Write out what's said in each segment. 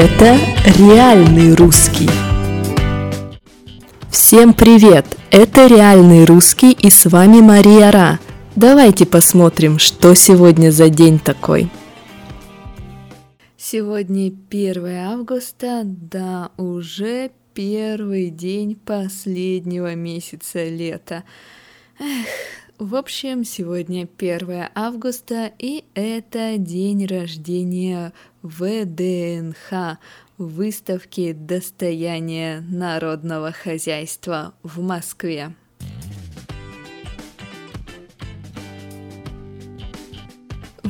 Это реальный русский. Всем привет! Это реальный русский и с вами Мария Ра. Давайте посмотрим, что сегодня за день такой. Сегодня 1 августа, да, уже первый день последнего месяца лета. Эх, в общем, сегодня 1 августа, и это день рождения ВДНХ, выставки «Достояние народного хозяйства» в Москве.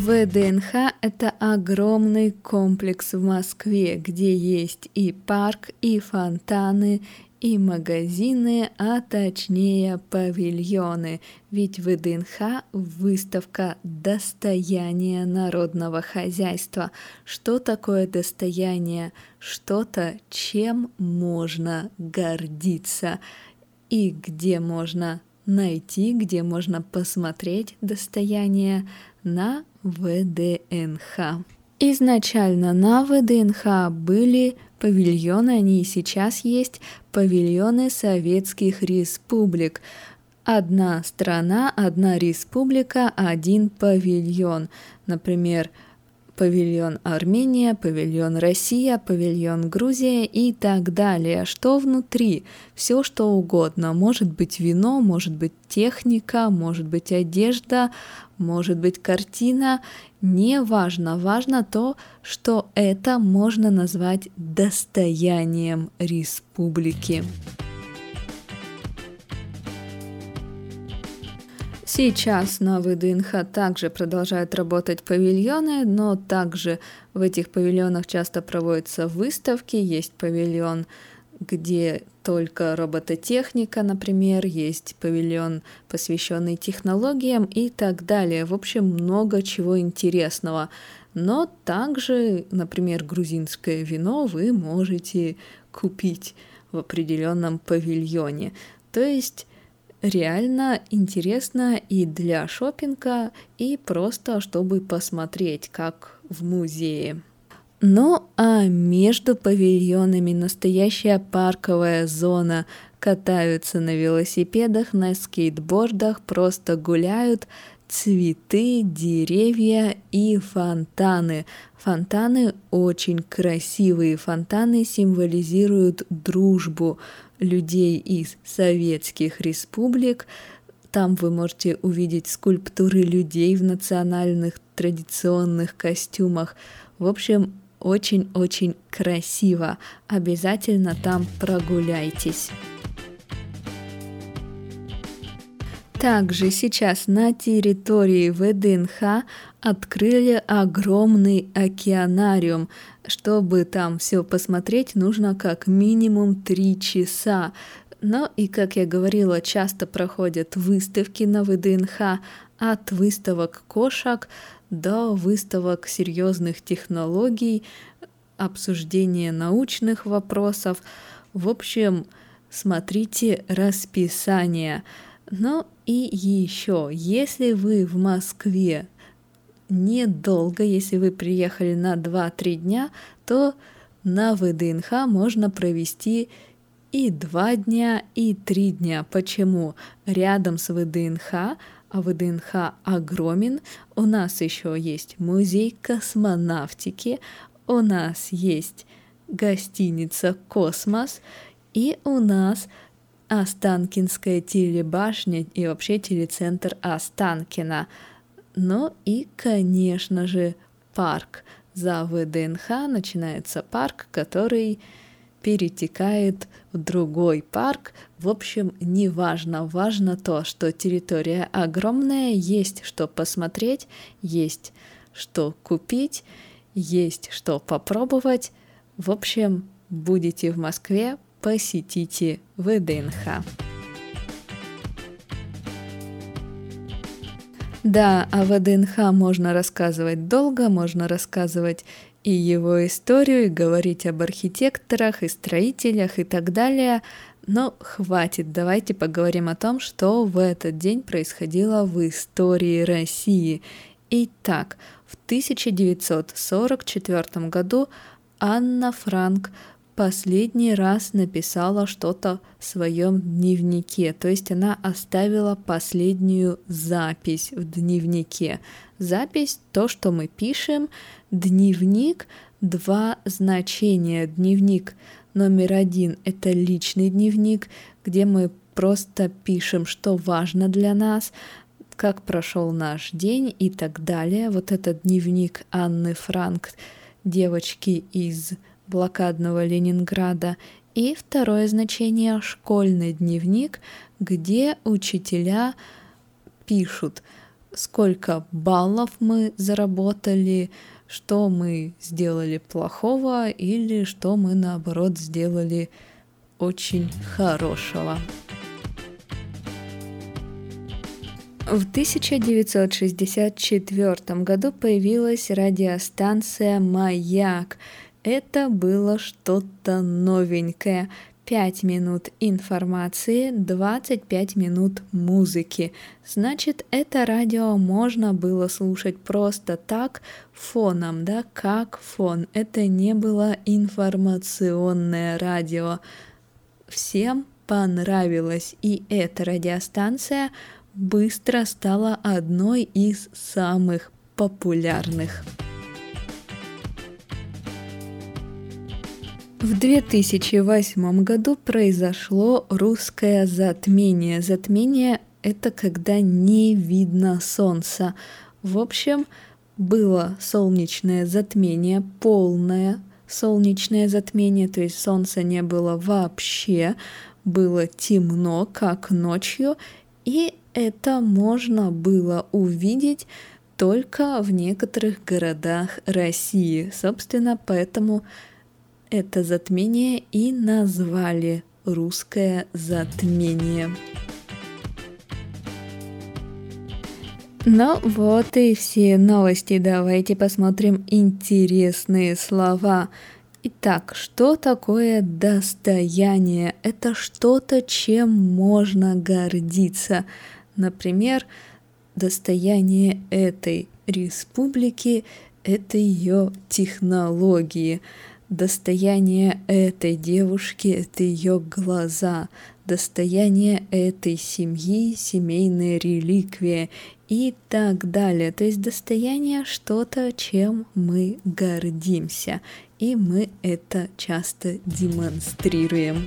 ВДНХ – это огромный комплекс в Москве, где есть и парк, и фонтаны, и магазины, а точнее павильоны, ведь ВДНХ выставка «Достояние народного хозяйства». Что такое достояние? Что-то, чем можно гордиться и где можно найти, где можно посмотреть достояние на ВДНХ. Изначально на ВДНХ были павильоны, они и сейчас есть, павильоны советских республик. Одна страна, одна республика, один павильон. Например, павильон Армения, павильон Россия, павильон Грузия и так далее. Что внутри? Все что угодно. Может быть вино, может быть техника, может быть одежда, может быть картина. Не важно. Важно то, что это можно назвать достоянием республики. Сейчас на ВДНХ также продолжают работать павильоны, но также в этих павильонах часто проводятся выставки. Есть павильон, где только робототехника, например, есть павильон, посвященный технологиям и так далее. В общем, много чего интересного. Но также, например, грузинское вино вы можете купить в определенном павильоне. То есть реально интересно и для шопинга, и просто чтобы посмотреть, как в музее. Ну а между павильонами настоящая парковая зона. Катаются на велосипедах, на скейтбордах, просто гуляют, цветы, деревья и фонтаны. Фонтаны очень красивые. Фонтаны символизируют дружбу людей из советских республик. Там вы можете увидеть скульптуры людей в национальных традиционных костюмах. В общем, очень-очень красиво. Обязательно там прогуляйтесь. Также сейчас на территории ВДНХ открыли огромный океанариум. Чтобы там все посмотреть, нужно как минимум три часа. Но и, как я говорила, часто проходят выставки на ВДНХ от выставок кошек до выставок серьезных технологий, обсуждения научных вопросов. В общем, смотрите расписание. Ну и еще, если вы в Москве недолго, если вы приехали на 2-3 дня, то на ВДНХ можно провести и 2 дня, и 3 дня. Почему? Рядом с ВДНХ, а ВДНХ огромен, у нас еще есть музей космонавтики, у нас есть гостиница «Космос», и у нас Останкинская телебашня и вообще телецентр Останкина. Ну и, конечно же, парк. За ВДНХ начинается парк, который перетекает в другой парк. В общем, не важно. Важно то, что территория огромная, есть что посмотреть, есть что купить, есть что попробовать. В общем, будете в Москве, посетите ВДНХ. Да, о ВДНХ можно рассказывать долго, можно рассказывать и его историю, и говорить об архитекторах, и строителях, и так далее. Но хватит, давайте поговорим о том, что в этот день происходило в истории России. Итак, в 1944 году Анна Франк последний раз написала что-то в своем дневнике, то есть она оставила последнюю запись в дневнике. Запись — то, что мы пишем, дневник — два значения. Дневник номер один — это личный дневник, где мы просто пишем, что важно для нас, как прошел наш день и так далее. Вот этот дневник Анны Франк, девочки из блокадного Ленинграда, и второе значение — школьный дневник, где учителя пишут, сколько баллов мы заработали, что мы сделали плохого или что мы, наоборот, сделали очень хорошего. В 1964 году появилась радиостанция «Маяк», это было что-то новенькое. 5 минут информации, 25 минут музыки. Значит, это радио можно было слушать просто так, фоном, да, как фон. Это не было информационное радио. Всем понравилось, и эта радиостанция быстро стала одной из самых популярных. В 2008 году произошло русское затмение. Затмение — это когда не видно солнца. В общем, было солнечное затмение, полное солнечное затмение, то есть солнца не было вообще, было темно, как ночью, и это можно было увидеть только в некоторых городах России. Собственно, поэтому это затмение и назвали русское затмение. Ну вот и все новости. Давайте посмотрим интересные слова. Итак, что такое достояние? Это что-то, чем можно гордиться. Например, достояние этой республики – это ее технологии. Достояние этой девушки — это ее глаза, достояние этой семьи — семейная реликвия и так далее. То есть достояние что-то, чем мы гордимся, и мы это часто демонстрируем.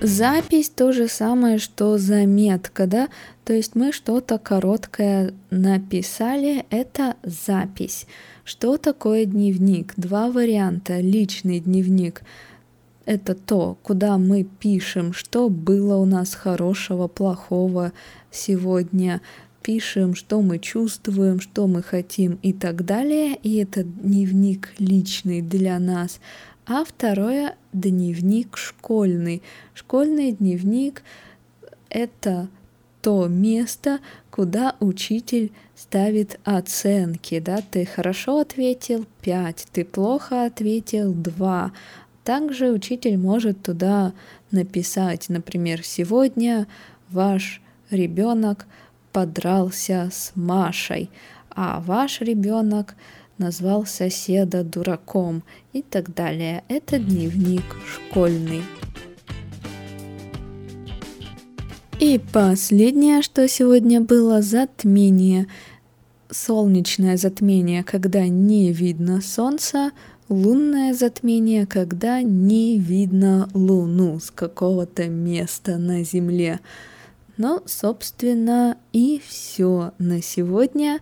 Запись то же самое, что заметка, да? То есть мы что-то короткое написали, это запись. Что такое дневник? Два варианта. Личный дневник — это то, куда мы пишем, что было у нас хорошего, плохого сегодня, пишем, что мы чувствуем, что мы хотим и так далее. И это дневник личный для нас. А второе — дневник школьный. Школьный дневник — это то место, куда учитель ставит оценки, да, ты хорошо ответил 5, ты плохо ответил 2. Также учитель может туда написать, например, сегодня ваш ребенок подрался с Машей, а ваш ребенок назвал соседа дураком и так далее. Это дневник школьный. И последнее, что сегодня было, затмение. Солнечное затмение, когда не видно солнца, лунное затмение, когда не видно луну с какого-то места на Земле. Ну, собственно, и все на сегодня.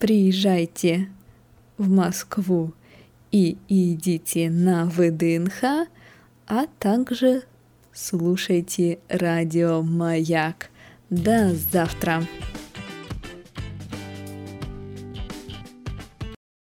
Приезжайте в Москву и идите на ВДНХ, а также слушайте радио «Маяк». До завтра!